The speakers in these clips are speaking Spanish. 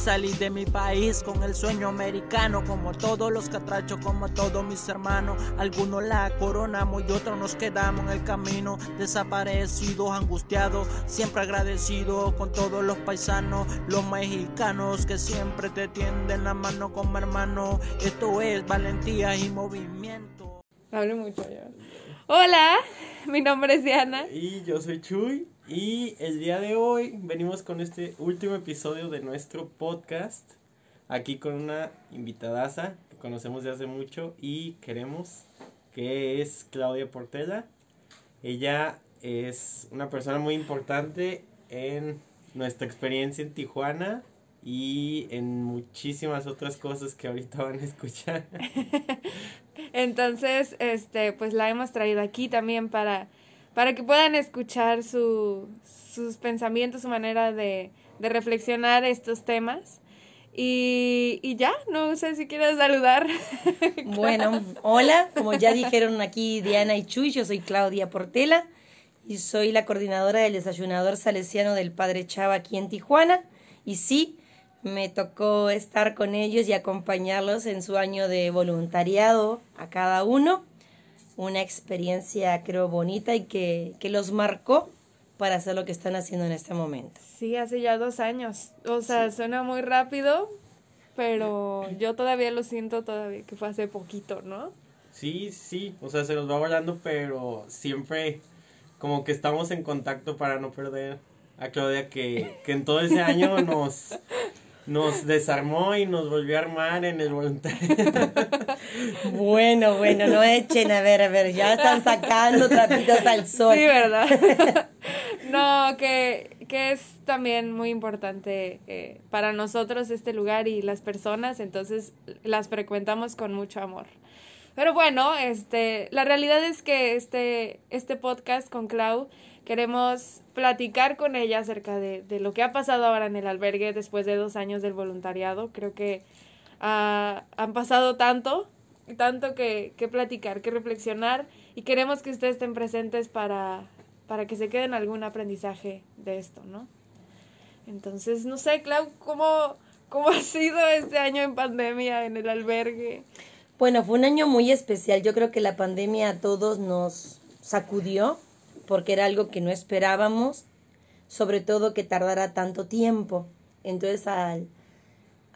Salí de mi país con el sueño americano, como todos los catrachos, como todos mis hermanos. Algunos la coronamos y otros nos quedamos en el camino, desaparecidos, angustiados, siempre agradecidos con todos los paisanos, los mexicanos que siempre te tienden la mano como hermano. Esto es valentía y movimiento. Hablo mucho ya. Hola, mi nombre es Diana. Y yo soy Chuy. Y el día de hoy venimos con este último episodio de nuestro podcast. Aquí con una invitadaza que conocemos de hace mucho y queremos, que es Claudia Portela. Ella es una persona muy importante en nuestra experiencia en Tijuana y en muchísimas otras cosas que ahorita van a escuchar. Entonces, este, pues la hemos traído aquí también para para que puedan escuchar su, sus pensamientos, su manera de, de reflexionar estos temas. Y, y, ya, no sé si quieres saludar. Bueno, hola, como ya dijeron aquí Diana y Chuy, yo soy Claudia Portela y soy la coordinadora del desayunador salesiano del Padre Chava aquí en Tijuana. Y sí, me tocó estar con ellos y acompañarlos en su año de voluntariado a cada uno una experiencia creo bonita y que, que los marcó para hacer lo que están haciendo en este momento. Sí, hace ya dos años. O sea, suena muy rápido, pero yo todavía lo siento todavía que fue hace poquito, ¿no? Sí, sí, o sea, se nos va volando, pero siempre como que estamos en contacto para no perder a Claudia que, que en todo ese año nos, nos desarmó y nos volvió a armar en el voluntario. bueno, bueno, no echen, a ver, a ver, ya están sacando trapitos al sol. Sí, ¿verdad? no, que, que es también muy importante eh, para nosotros este lugar y las personas, entonces las frecuentamos con mucho amor. Pero bueno, este, la realidad es que este, este podcast con Clau queremos platicar con ella acerca de, de, lo que ha pasado ahora en el albergue después de dos años del voluntariado. Creo que uh, han pasado tanto, tanto que, que, platicar, que reflexionar y queremos que ustedes estén presentes para, para que se queden algún aprendizaje de esto, ¿no? Entonces, no sé, Clau, ¿cómo, ¿cómo ha sido este año en pandemia en el albergue? Bueno, fue un año muy especial. Yo creo que la pandemia a todos nos sacudió porque era algo que no esperábamos, sobre todo que tardara tanto tiempo. Entonces, al,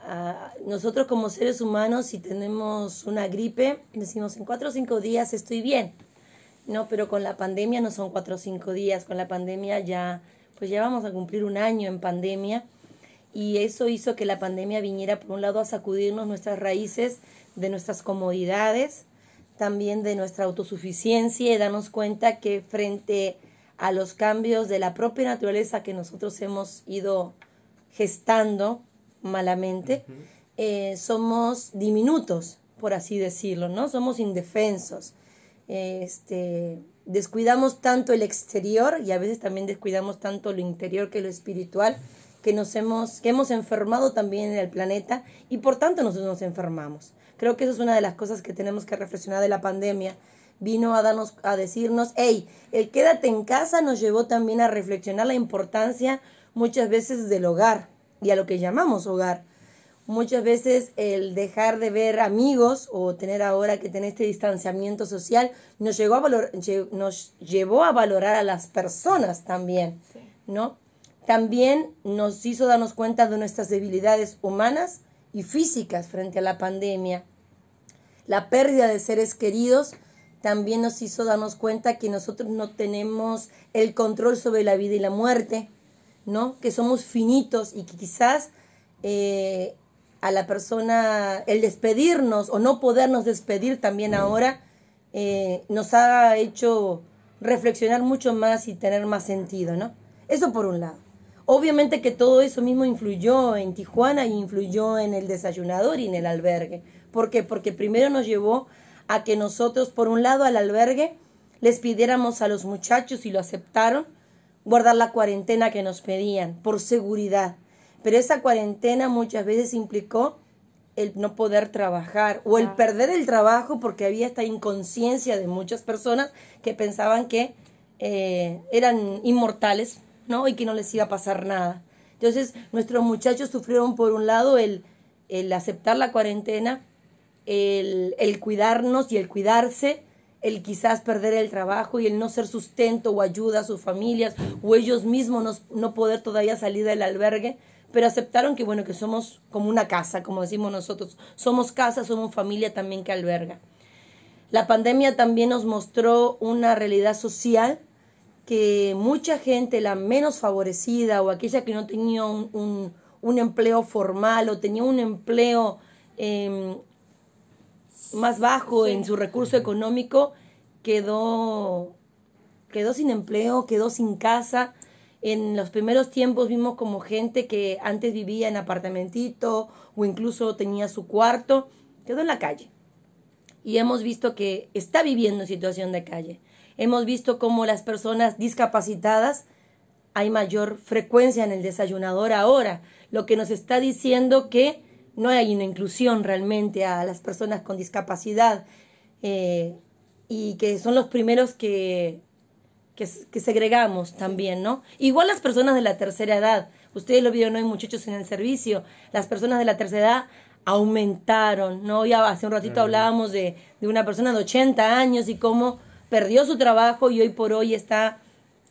a, nosotros como seres humanos, si tenemos una gripe, decimos en cuatro o cinco días estoy bien. No, pero con la pandemia no son cuatro o cinco días, con la pandemia ya, pues ya vamos a cumplir un año en pandemia y eso hizo que la pandemia viniera por un lado a sacudirnos nuestras raíces de nuestras comodidades, también de nuestra autosuficiencia y darnos cuenta que frente a los cambios de la propia naturaleza que nosotros hemos ido gestando malamente, eh, somos diminutos, por así decirlo, ¿no? Somos indefensos. Este, descuidamos tanto el exterior y a veces también descuidamos tanto lo interior que lo espiritual que nos hemos que hemos enfermado también en el planeta y por tanto nosotros nos enfermamos. Creo que eso es una de las cosas que tenemos que reflexionar de la pandemia. Vino a darnos, a decirnos, hey, el quédate en casa nos llevó también a reflexionar la importancia muchas veces del hogar y a lo que llamamos hogar. Muchas veces el dejar de ver amigos o tener ahora que tener este distanciamiento social nos, llegó a valor, nos llevó a valorar a las personas también, ¿no? También nos hizo darnos cuenta de nuestras debilidades humanas y físicas frente a la pandemia. La pérdida de seres queridos también nos hizo darnos cuenta que nosotros no tenemos el control sobre la vida y la muerte, ¿no? Que somos finitos y que quizás eh, a la persona, el despedirnos o no podernos despedir también ahora, eh, nos ha hecho reflexionar mucho más y tener más sentido, ¿no? Eso por un lado. Obviamente que todo eso mismo influyó en Tijuana y influyó en el desayunador y en el albergue. ¿Por qué? Porque primero nos llevó a que nosotros, por un lado, al albergue les pidiéramos a los muchachos y lo aceptaron, guardar la cuarentena que nos pedían por seguridad. Pero esa cuarentena muchas veces implicó el no poder trabajar o el perder el trabajo porque había esta inconsciencia de muchas personas que pensaban que eh, eran inmortales ¿no? Y que no les iba a pasar nada. Entonces, nuestros muchachos sufrieron por un lado el, el aceptar la cuarentena, el, el cuidarnos y el cuidarse, el quizás perder el trabajo y el no ser sustento o ayuda a sus familias o ellos mismos no, no poder todavía salir del albergue, pero aceptaron que bueno, que somos como una casa, como decimos nosotros, somos casa, somos familia también que alberga. La pandemia también nos mostró una realidad social que mucha gente, la menos favorecida o aquella que no tenía un, un, empleo formal o tenía un empleo eh, más bajo Sí. en su recurso económico, quedó, quedó sin empleo, quedó sin casa. En los primeros tiempos vimos como gente que antes vivía en apartamentito o incluso tenía su cuarto, quedó en la calle. Y hemos visto que está viviendo en situación de calle. Hemos visto cómo las personas discapacitadas hay mayor frecuencia en el desayunador ahora, lo que nos está diciendo que no hay una inclusión realmente a las personas con discapacidad eh, y que son los primeros que, que, que segregamos también, ¿no? Igual las personas de la tercera edad, ustedes lo vieron hoy muchachos en el servicio, las personas de la tercera edad aumentaron, ¿no? Ya hace un ratito hablábamos de, de una persona de 80 años y cómo perdió su trabajo y hoy por hoy está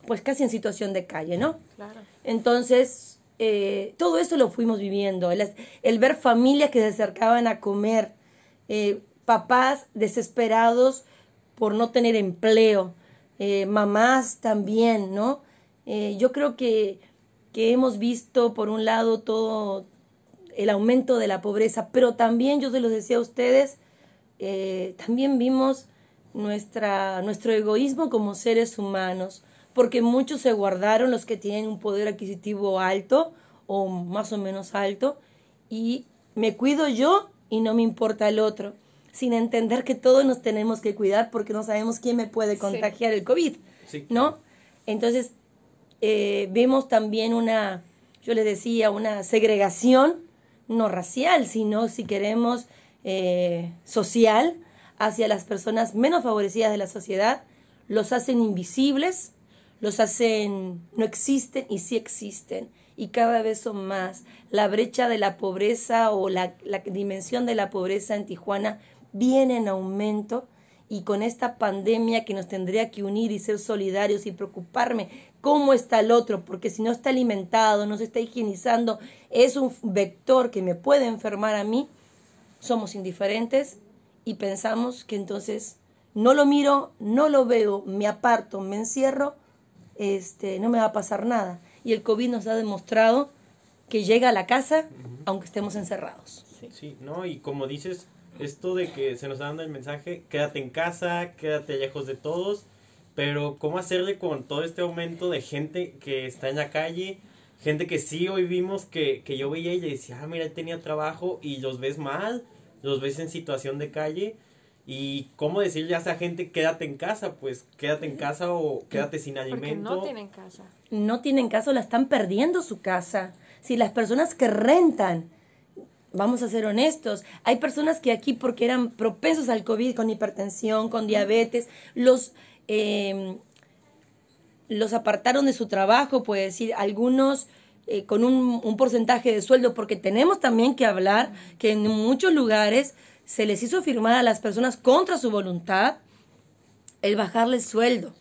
pues casi en situación de calle, ¿no? Claro. Entonces, eh, todo eso lo fuimos viviendo, el, ver familias que se acercaban a comer, eh, papás desesperados por no tener empleo, eh, mamás también, ¿no? Yo creo que, que hemos visto, por un lado, todo el aumento de la pobreza, pero también, yo se los decía a ustedes, también vimos nuestra, nuestro egoísmo como seres humanos porque muchos se guardaron los que tienen un poder adquisitivo alto o más o menos alto y me cuido yo y no me importa el otro, sin entender que todos nos tenemos que cuidar porque no sabemos quién me puede contagiar sí. el COVID, sí. ¿no? Entonces, eh, vemos también una, yo les decía, una segregación, no racial, sino si queremos eh, social, hacia las personas menos favorecidas de la sociedad, los hacen invisibles, los hacen, no existen y sí existen, y cada vez son más. La brecha de la pobreza o la, dimensión de la pobreza en Tijuana viene en aumento y con esta pandemia que nos tendría que unir y ser solidarios y preocuparme cómo está el otro, porque si no está alimentado, no se está higienizando, es un vector que me puede enfermar a mí, somos indiferentes y pensamos que entonces no lo miro, no lo veo, me aparto, me encierro este, no me va a pasar nada. Y el COVID nos ha demostrado que llega a la casa uh -huh. aunque estemos encerrados. Sí. sí, no, y como dices, esto de que se nos está dando el mensaje, quédate en casa, quédate lejos de todos, pero ¿cómo hacerle con todo este aumento de gente que está en la calle? Gente que sí hoy vimos que, que yo veía y le decía, ah, mira, él tenía trabajo y los ves mal, los ves en situación de calle. ¿Y cómo decirle a esa gente quédate en casa? Pues quédate en casa o quédate sin alimento. Porque no tienen casa. No tienen casa o la están perdiendo su casa. Si las personas que rentan, vamos a ser honestos, hay personas que aquí porque eran propensos al COVID con hipertensión, con diabetes, los, eh, los apartaron de su trabajo, puede decir, algunos... Eh, con un, un porcentaje de sueldo, porque tenemos también que hablar que en muchos lugares se les hizo firmar a las personas contra su voluntad el bajarles sueldo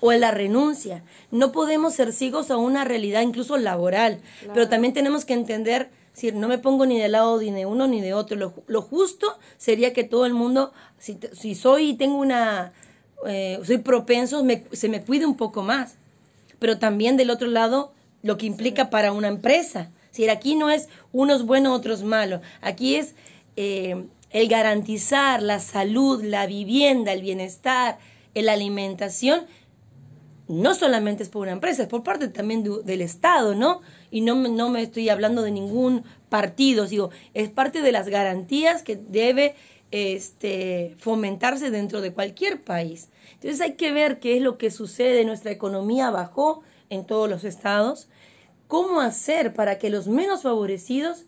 o la renuncia. No podemos ser ciegos a una realidad incluso laboral, claro. pero también tenemos que entender, si no me pongo ni de lado ni de uno ni de otro, lo, lo justo sería que todo el mundo, si, si soy tengo una, eh, soy propenso, me, se me cuide un poco más, pero también del otro lado lo que implica sí. para una empresa. Si aquí no es unos buenos, otros malos, aquí es eh, el garantizar la salud, la vivienda, el bienestar, la alimentación, no solamente es por una empresa, es por parte también de, del Estado, ¿no? Y no, no me estoy hablando de ningún partido, digo, es parte de las garantías que debe este, fomentarse dentro de cualquier país. Entonces hay que ver qué es lo que sucede, nuestra economía bajó en todos los estados, cómo hacer para que los menos favorecidos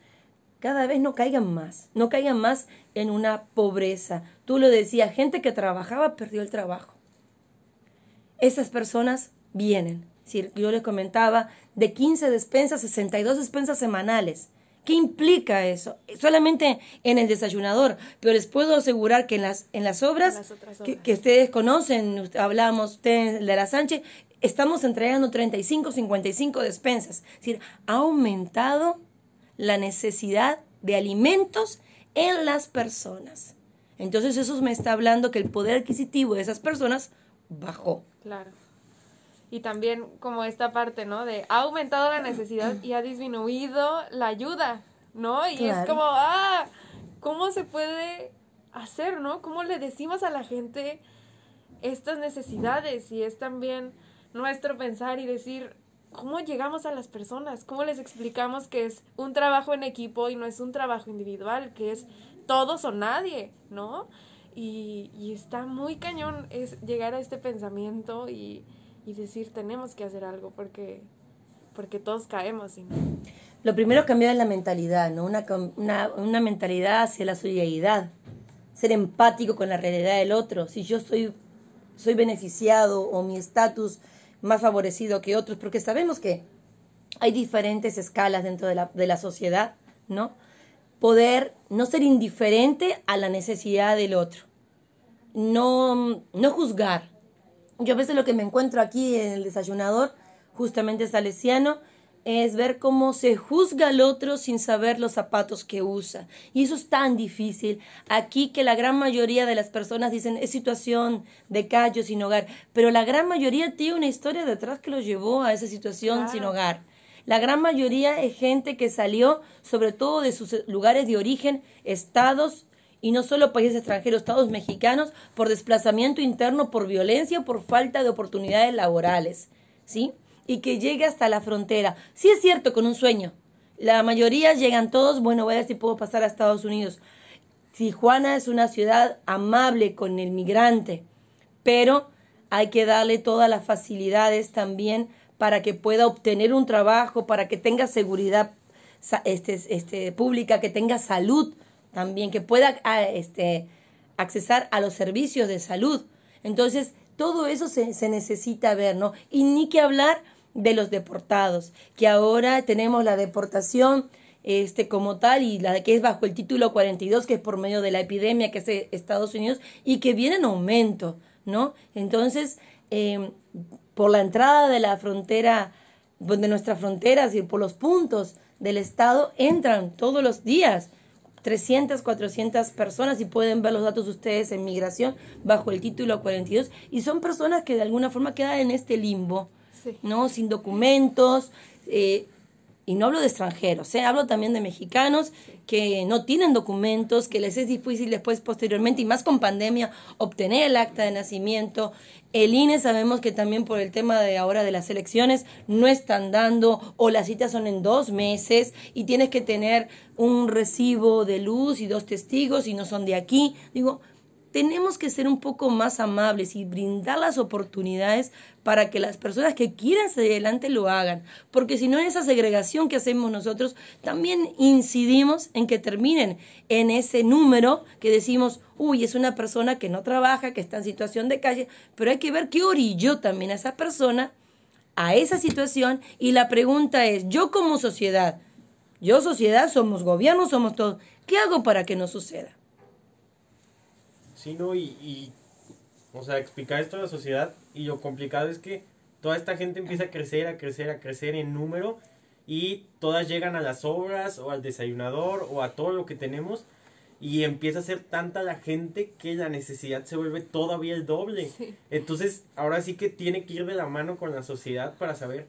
cada vez no caigan más, no caigan más en una pobreza. Tú lo decías, gente que trabajaba perdió el trabajo. Esas personas vienen. Si yo les comentaba, de 15 despensas, 62 despensas semanales. ¿Qué implica eso? Solamente en el desayunador, pero les puedo asegurar que en las, en las obras, las Que, ustedes conocen, usted- hablábamos usted de la Sánchez, estamos entregando 35, 55 despensas. Es decir, ha aumentado la necesidad de alimentos en las personas. Entonces eso me está hablando que el poder adquisitivo de esas personas bajó. Claro. Y también como esta parte, ¿no? De ha aumentado la necesidad y ha disminuido la ayuda, ¿no? Y es como, ah, ¿cómo se puede hacer, ¿no? ¿Cómo le decimos a la gente estas necesidades? Y es también nuestro pensar y decir, ¿cómo llegamos a las personas? ¿Cómo les explicamos que es un trabajo en equipo y no es un trabajo individual, que es todos o nadie, ¿no? Y, y está muy cañón es llegar a este pensamiento y, y decir tenemos que hacer algo porque, porque todos caemos. Y. Lo primero es la mentalidad, ¿no? Una, una, una mentalidad hacia la solidaridad, ser empático con la realidad del otro. Si yo soy, soy beneficiado o mi estatus más favorecido que otros, porque sabemos que hay diferentes escalas dentro de la, de la sociedad, ¿no? Poder no ser indiferente a la necesidad del otro, no, no juzgar. Yo a veces lo que me encuentro aquí en el desayunador, justamente salesiano, es ver cómo se juzga al otro sin saber los zapatos que usa. Y eso es tan difícil. Aquí que la gran mayoría de las personas dicen es situación de callo sin hogar, pero la gran mayoría tiene una historia detrás que lo llevó a esa situación Claro. sin hogar. La gran mayoría es gente que salió sobre todo de sus lugares de origen, estados y no solo países extranjeros, estados mexicanos, por desplazamiento interno, por violencia, por falta de oportunidades laborales, ¿sí? Y que llegue hasta la frontera. Sí es cierto, con un sueño. La mayoría llegan todos, bueno, voy a ver si puedo pasar a Estados Unidos. Tijuana es una ciudad amable con el migrante, pero hay que darle todas las facilidades también para que pueda obtener un trabajo, para que tenga seguridad este, este, pública, que tenga salud también, que pueda ah, este, accesar a los servicios de salud. Entonces, todo eso se, se necesita ver, ¿no? Y ni que hablar de los deportados, que ahora tenemos la deportación este como tal y la que es bajo el título 42 que es por medio de la epidemia que es de Estados Unidos y que viene en aumento, ¿no? Entonces, eh, por la entrada de la frontera, de nuestras fronteras y por los puntos del Estado entran todos los días 300, 400 personas y pueden ver los datos ustedes en migración bajo el título 42 y son personas que de alguna forma quedan en este limbo, ¿no? Sin documentos, eh, y no hablo de extranjeros, ¿eh? hablo también de mexicanos que no tienen documentos, que les es difícil después, posteriormente, y más con pandemia, obtener el acta de nacimiento. El INE sabemos que también por el tema de ahora de las elecciones no están dando o las citas son en dos meses y tienes que tener un recibo de luz y dos testigos y no son de aquí. Digo, tenemos que ser un poco más amables y brindar las oportunidades para que las personas que quieran salir adelante lo hagan. Porque si no, en esa segregación que hacemos nosotros, también incidimos en que terminen en ese número que decimos, uy, es una persona que no trabaja, que está en situación de calle, pero hay que ver qué orilló también a esa persona a esa situación y la pregunta es, yo como sociedad, yo sociedad, somos gobierno, somos todos, ¿qué hago para que no suceda? Sí, no, y, y, o sea, explicar esto a la sociedad y lo complicado es que toda esta gente empieza a crecer, a crecer, a crecer en número y todas llegan a las obras o al desayunador o a todo lo que tenemos y empieza a ser tanta la gente que la necesidad se vuelve todavía el doble. Sí. Entonces, ahora sí que tiene que ir de la mano con la sociedad para saber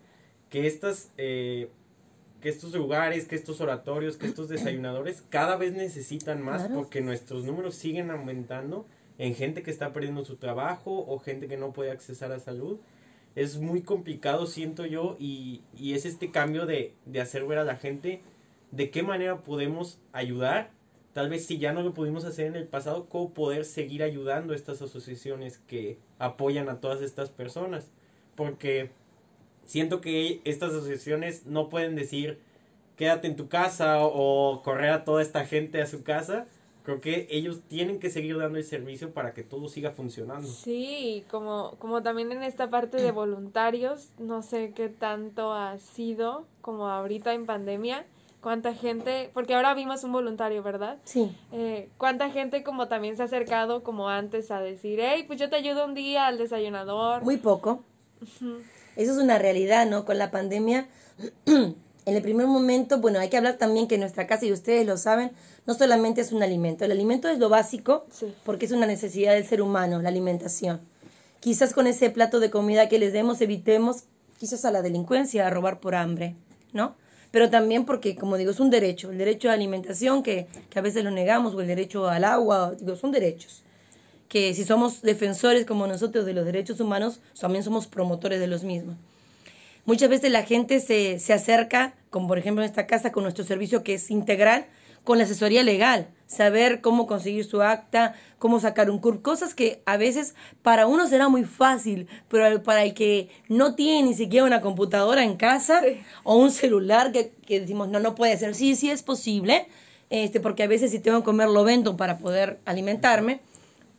que estas, eh, que estos lugares, que estos oratorios, que estos desayunadores cada vez necesitan más Claro. porque nuestros números siguen aumentando en gente que está perdiendo su trabajo o gente que no puede accesar a salud. Es muy complicado, siento yo, y, y es este cambio de, de hacer ver a la gente de qué manera podemos ayudar. Tal vez si ya no lo pudimos hacer en el pasado, cómo poder seguir ayudando a estas asociaciones que apoyan a todas estas personas. Porque siento que estas asociaciones no pueden decir quédate en tu casa o correr a toda esta gente a su casa, creo que ellos tienen que seguir dando el servicio para que todo siga funcionando. Sí, como, como también en esta parte de voluntarios, no sé qué tanto ha sido como ahorita en pandemia, cuánta gente, porque ahora vimos un voluntario, ¿verdad? Sí. Eh, cuánta gente como también se ha acercado como antes a decir, hey, pues yo te ayudo un día al desayunador. Muy poco. Eso es una realidad, ¿no? Con la pandemia, en el primer momento, bueno, hay que hablar también que nuestra casa, y ustedes lo saben, no solamente es un alimento. El alimento es lo básico Sí. porque es una necesidad del ser humano, la alimentación. Quizás con ese plato de comida que les demos evitemos quizás a la delincuencia, a robar por hambre, ¿no? Pero también porque, como digo, es un derecho, el derecho a la alimentación que, que a veces lo negamos, o el derecho al agua, digo, son derechos. Que si somos defensores como nosotros de los derechos humanos, también somos promotores de los mismos. Muchas veces la gente se, se acerca, como por ejemplo en esta casa, con nuestro servicio que es integral, con la asesoría legal, saber cómo conseguir su acta, cómo sacar un CURP, cosas que a veces para uno será muy fácil, pero para el que no tiene ni siquiera una computadora en casa Sí. o un celular que, que decimos, no, no puede ser, sí, sí es posible, este, porque a veces si tengo que comer lo vendo para poder alimentarme,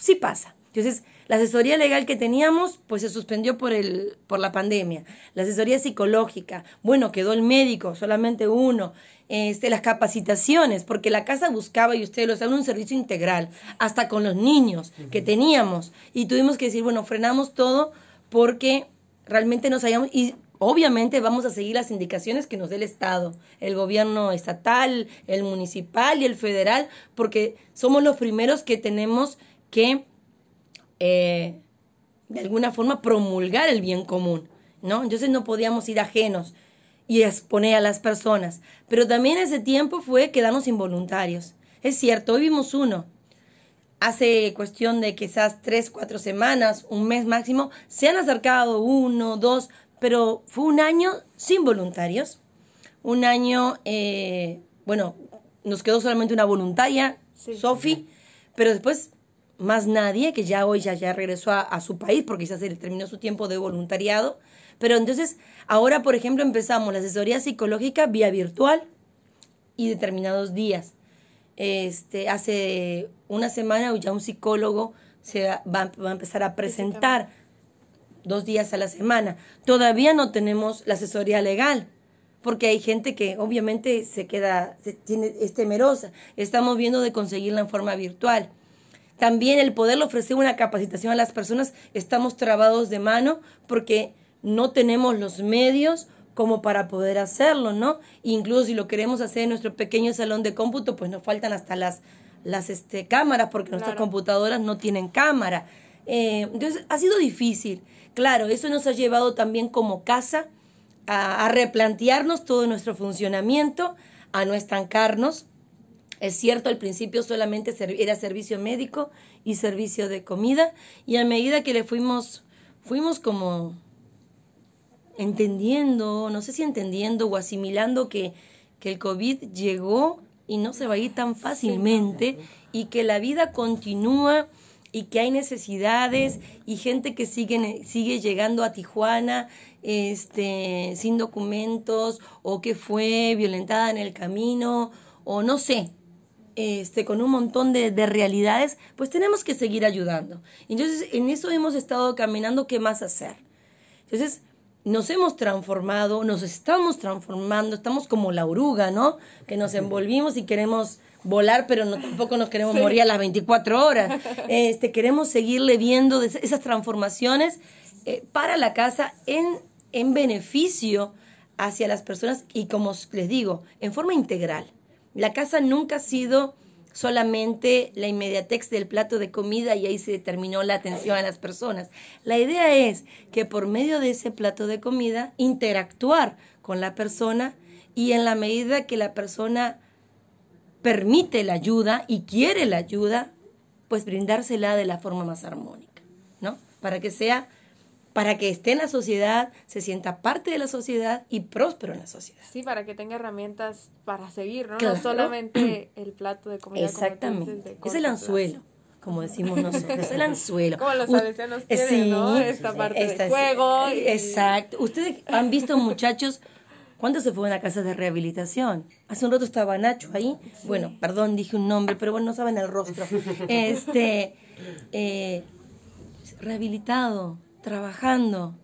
sí pasa. Entonces, la asesoría legal que teníamos, pues se suspendió por, el, por la pandemia. La asesoría psicológica, bueno, quedó el médico, solamente uno. Este, las capacitaciones, porque la casa buscaba, y ustedes lo saben, un servicio integral, hasta con los niños que teníamos. Y tuvimos que decir, bueno, frenamos todo porque realmente nos hayamos... Y obviamente vamos a seguir las indicaciones que nos dé el Estado, el gobierno estatal, el municipal y el federal, porque somos los primeros que tenemos que eh, de alguna forma promulgar el bien común, ¿no? Entonces no podíamos ir ajenos y exponer a las personas. Pero también ese tiempo fue quedarnos involuntarios. Es cierto, hoy vimos uno. Hace cuestión de quizás tres, cuatro semanas, un mes máximo, se han acercado uno, dos, pero fue un año sin voluntarios. Un año, eh, bueno, nos quedó solamente una voluntaria, Sí. Sofi, pero después más nadie, que ya hoy ya, ya regresó a, a su país porque ya se le terminó su tiempo de voluntariado. Pero entonces, ahora, por ejemplo, empezamos la asesoría psicológica vía virtual y determinados días. Este, hace una semana ya un psicólogo se va, va a empezar a presentar dos días a la semana. Todavía no tenemos la asesoría legal, porque hay gente que obviamente se queda, se tiene, es temerosa. Estamos viendo de conseguirla en forma virtual. También el poder ofrecer una capacitación a las personas, estamos trabados de mano porque no tenemos los medios como para poder hacerlo, ¿no? Incluso si lo queremos hacer en nuestro pequeño salón de cómputo, pues nos faltan hasta las, las este, cámaras porque nuestras computadoras no tienen cámara. Eh, entonces, ha sido difícil. Claro, eso nos ha llevado también como casa a, a replantearnos todo nuestro funcionamiento, a no estancarnos. Es cierto, al principio solamente era servicio médico y servicio de comida, y a medida que le fuimos, fuimos como entendiendo, no sé si entendiendo o asimilando que, que el COVID llegó y no se va a ir tan fácilmente y que la vida continúa y que hay necesidades y gente que sigue, sigue llegando a Tijuana este, sin documentos o que fue violentada en el camino o no sé, este, con un montón de, de realidades, pues tenemos que seguir ayudando. Entonces, en eso hemos estado caminando, ¿qué más hacer? Entonces, nos hemos transformado, nos estamos transformando, estamos como la oruga, ¿no? Que nos envolvimos y queremos volar, pero no, tampoco nos queremos morir a las 24 horas. Este, queremos seguirle viendo esas transformaciones eh, para la casa en, en beneficio hacia las personas y como les digo, en forma integral. La casa nunca ha sido solamente la inmediatez del plato de comida y ahí se terminó la atención a las personas. La idea es que por medio de ese plato de comida interactuar con la persona y en la medida que la persona permite la ayuda y quiere la ayuda, pues brindársela de la forma más armónica, ¿no? Para que sea, para que esté en la sociedad, se sienta parte de la sociedad y próspero en la sociedad. Sí, para que tenga herramientas para seguir, ¿no? Claro. No solamente el plato de comida. Exactamente. Es el plazo. anzuelo, como decimos nosotros. Es el anzuelo. Como los salesianos tienen, ¿no? Esta parte de esta es- juego y- Exacto. Ustedes han visto, muchachos, ¿Cuántos se fueron a casas de rehabilitación? Hace un rato estaba Nacho ahí. Bueno, perdón, dije un nombre, pero bueno, no saben el rostro. Este, eh, rehabilitado, trabajando,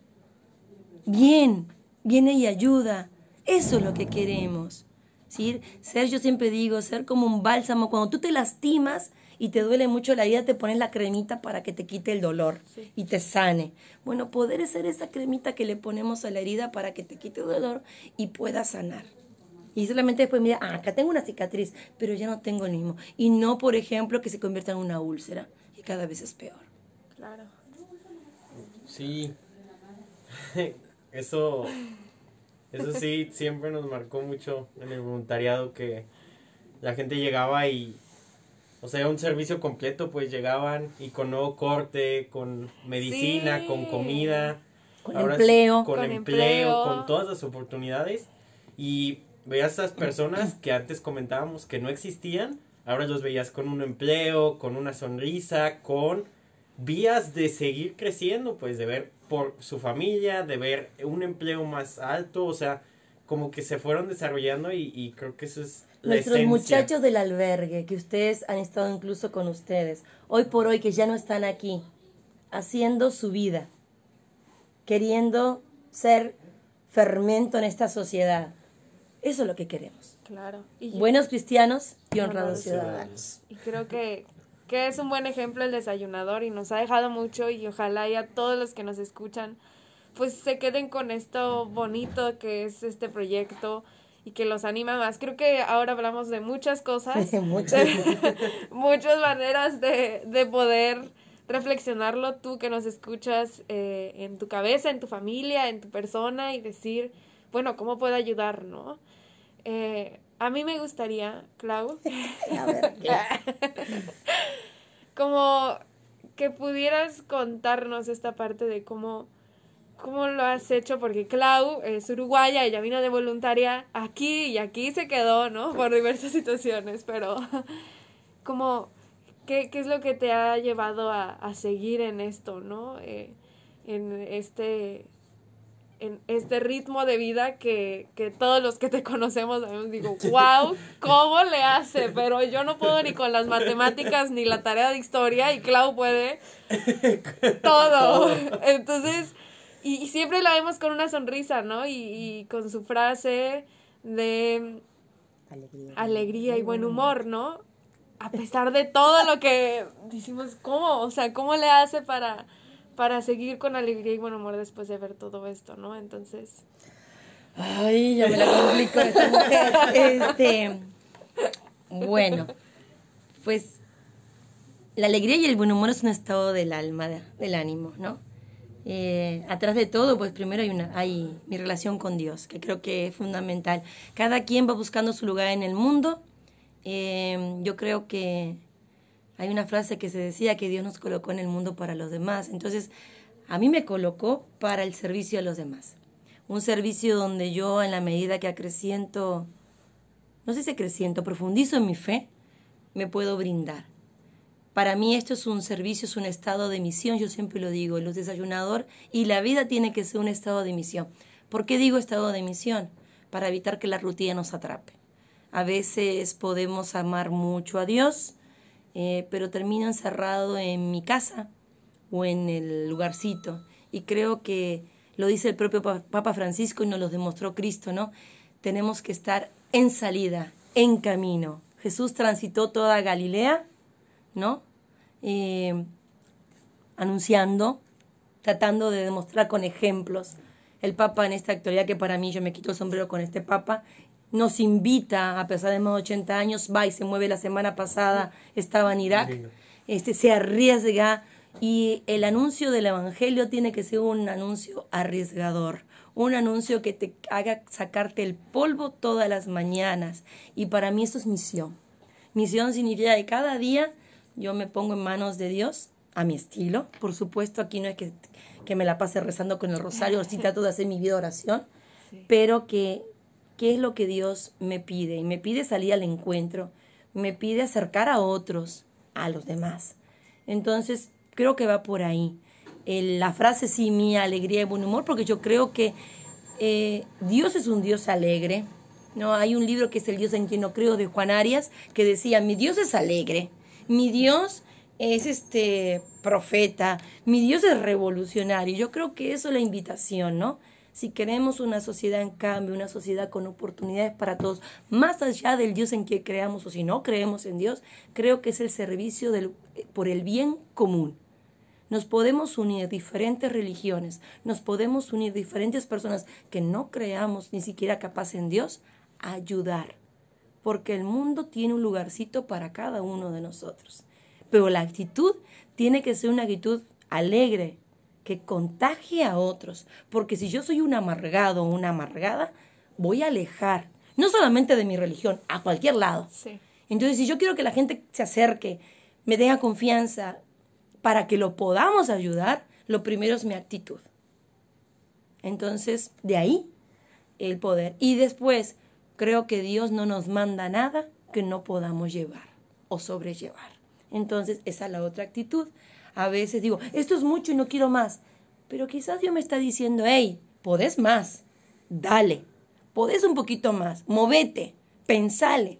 bien, viene y ayuda. Eso es lo que queremos. ¿sí? Ser, yo siempre digo, ser como un bálsamo. Cuando tú te lastimas y te duele mucho la herida, te pones la cremita para que te quite el dolor y te sane. Bueno, poder ser esa cremita que le ponemos a la herida para que te quite el dolor y pueda sanar. Y solamente después mira, ah, acá tengo una cicatriz, pero ya no tengo el mismo. Y no, por ejemplo, que se convierta en una úlcera y cada vez es peor. Claro. Sí. Eso eso sí, siempre nos marcó mucho en el voluntariado que la gente llegaba y, o sea, un servicio completo, pues llegaban y con nuevo corte, con medicina, con comida. Con empleo. con, empleo, con todas las oportunidades. Y veías a esas personas que antes comentábamos que no existían, ahora los veías con un empleo, con una sonrisa, con vías de seguir creciendo, pues de ver por su familia, de ver un empleo más alto, o sea, como que se fueron desarrollando y, creo que eso es la Nuestros muchachos del albergue, que ustedes han estado incluso con ustedes, hoy por hoy que ya no están aquí, haciendo su vida, queriendo ser fermento en esta sociedad. Eso es lo que queremos. Claro. Buenos cristianos y honrados ciudadanos. Y creo que que es un buen ejemplo el desayunador y nos ha dejado mucho y ojalá ya todos los que nos escuchan pues se queden con esto bonito que es este proyecto y que los anima más. Creo que ahora hablamos de muchas cosas, muchas, muchas maneras de, de, poder reflexionarlo tú que nos escuchas eh, en tu cabeza, en tu familia, en tu persona y decir, bueno, ¿cómo puedo ayudar, no? Eh, a mí me gustaría, Clau, como que pudieras contarnos esta parte de cómo, cómo lo has hecho, porque Clau es uruguaya, ella vino de voluntaria aquí y aquí se quedó, ¿no? Por diversas situaciones, pero como, ¿qué, qué es lo que te ha llevado a, a seguir en esto, ¿no? Eh, en este en este ritmo de vida que, que todos los que te conocemos digo, wow, ¿cómo le hace? Pero yo no puedo ni con las matemáticas ni la tarea de historia y Clau puede todo. Entonces, y, siempre la vemos con una sonrisa, ¿no? Y, y con su frase de alegría. alegría y buen humor, ¿no? A pesar de todo lo que decimos, ¿cómo? O sea, ¿cómo le hace para para seguir con alegría y buen humor después de ver todo esto, ¿no? Entonces... Ay, ya me la complico esta mujer. Este, bueno, pues la alegría y el buen humor es un estado del alma, del ánimo, ¿no? Eh, atrás de todo, pues primero hay, una, hay mi relación con Dios, que creo que es fundamental. Cada quien va buscando su lugar en el mundo. Eh, yo creo que hay una frase que se decía que Dios nos colocó en el mundo para los demás. Entonces, a mí me colocó para el servicio a los demás. Un servicio donde yo, en la medida que acreciento, no sé si creciento, profundizo en mi fe, me puedo brindar. Para mí esto es un servicio, es un estado de misión, yo siempre lo digo, los desayunador y la vida tiene que ser un estado de misión. ¿Por qué digo estado de misión? Para evitar que la rutina nos atrape. A veces podemos amar mucho a Dios, eh, pero termino encerrado en mi casa o en el lugarcito. Y creo que lo dice el propio Papa Francisco y nos lo demostró Cristo, ¿no? Tenemos que estar en salida, en camino. Jesús transitó toda Galilea, ¿no? Eh, anunciando, tratando de demostrar con ejemplos. El Papa en esta actualidad, que para mí yo me quito el sombrero con este Papa, nos invita, a pesar de más de 80 años, va y se mueve la semana pasada, estaba en Irak, este, se arriesga y el anuncio del Evangelio tiene que ser un anuncio arriesgador, un anuncio que te haga sacarte el polvo todas las mañanas. Y para mí eso es misión. Misión significa que cada día yo me pongo en manos de Dios, a mi estilo. Por supuesto, aquí no es que, que me la pase rezando con el rosario, sí trato de hacer mi vida oración, pero que qué es lo que Dios me pide. Y me pide salir al encuentro, me pide acercar a otros, a los demás. Entonces, creo que va por ahí. la frase sí, mi alegría y buen humor, porque yo creo que eh, Dios es un Dios alegre. No, hay un libro que es El Dios en quien no creo de Juan Arias que decía, mi Dios es alegre, mi Dios es este profeta, mi Dios es revolucionario. Yo creo que eso es la invitación, ¿no? Si queremos una sociedad en cambio, una sociedad con oportunidades para todos, más allá del Dios en que creamos o si no creemos en Dios, creo que es el servicio del, por el bien común. Nos podemos unir diferentes religiones, nos podemos unir diferentes personas que no creamos ni siquiera capaz en Dios, a ayudar, porque el mundo tiene un lugarcito para cada uno de nosotros. Pero la actitud tiene que ser una actitud alegre, que contagie a otros, porque si yo soy un amargado o una amargada, voy a alejar, no solamente de mi religión, a cualquier lado. Entonces, si yo quiero que la gente se acerque, me tenga confianza, para que lo podamos ayudar, lo primero es mi actitud. Entonces, de ahí el poder. Y después, creo que Dios no nos manda nada que no podamos llevar o sobrellevar. Entonces, esa es la otra actitud. A veces digo, esto es mucho y no quiero más. Pero quizás Dios me está diciendo, hey, podés más, dale, podés un poquito más, movete, pensale.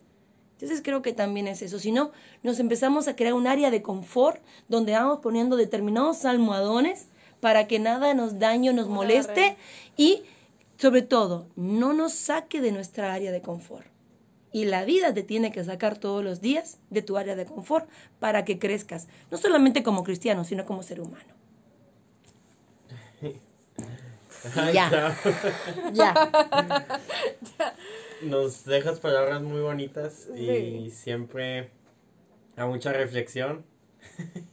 Entonces creo que también es eso. Si no, nos empezamos a crear un área de confort donde vamos poniendo determinados almohadones para que nada nos dañe, nos moleste y sobre todo no nos saque de nuestra área de confort. Y la vida te tiene que sacar todos los días de tu área de confort para que crezcas, no solamente como cristiano, sino como ser humano. ya. ya. nos dejas palabras muy bonitas y siempre a mucha reflexión.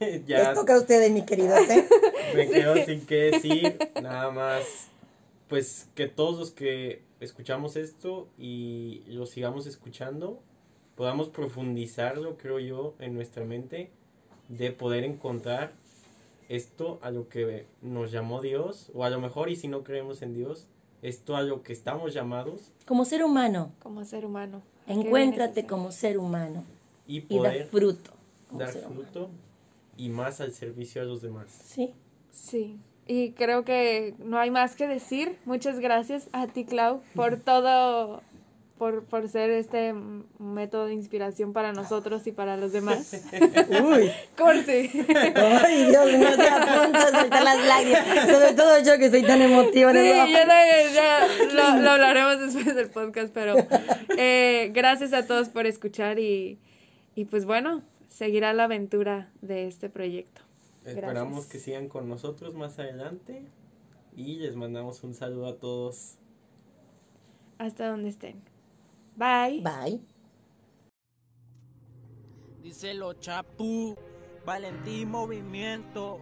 ya Les toca a ustedes, mi querido. ¿eh? Me quedo sin qué decir, nada más, pues que todos los que escuchamos esto y lo sigamos escuchando, podamos profundizarlo, creo yo, en nuestra mente, de poder encontrar esto a lo que nos llamó Dios, o a lo mejor, y si no creemos en Dios, esto a lo que estamos llamados. Como ser humano. Como ser humano. Encuéntrate como ser humano. Y poder dar fruto. Dar fruto y más al servicio de los demás. Sí. Sí. Y creo que no hay más que decir. Muchas gracias a ti, Clau, por todo por, por ser este método de inspiración para nosotros y para los demás. Uy. Corte. Ay, Dios, no te apunto a soltar las lágrimas. Sobre todo yo que soy tan emotiva. Sí, ya, ya lo, lo, hablaremos después del podcast, pero eh, gracias a todos por escuchar y, y pues bueno, seguirá la aventura de este proyecto. Esperamos que sigan con nosotros más adelante y les mandamos un saludo a todos. Hasta donde estén. Bye. Bye. Díselo, Chapu. Valentín Movimiento.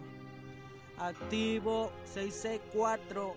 Activo 664.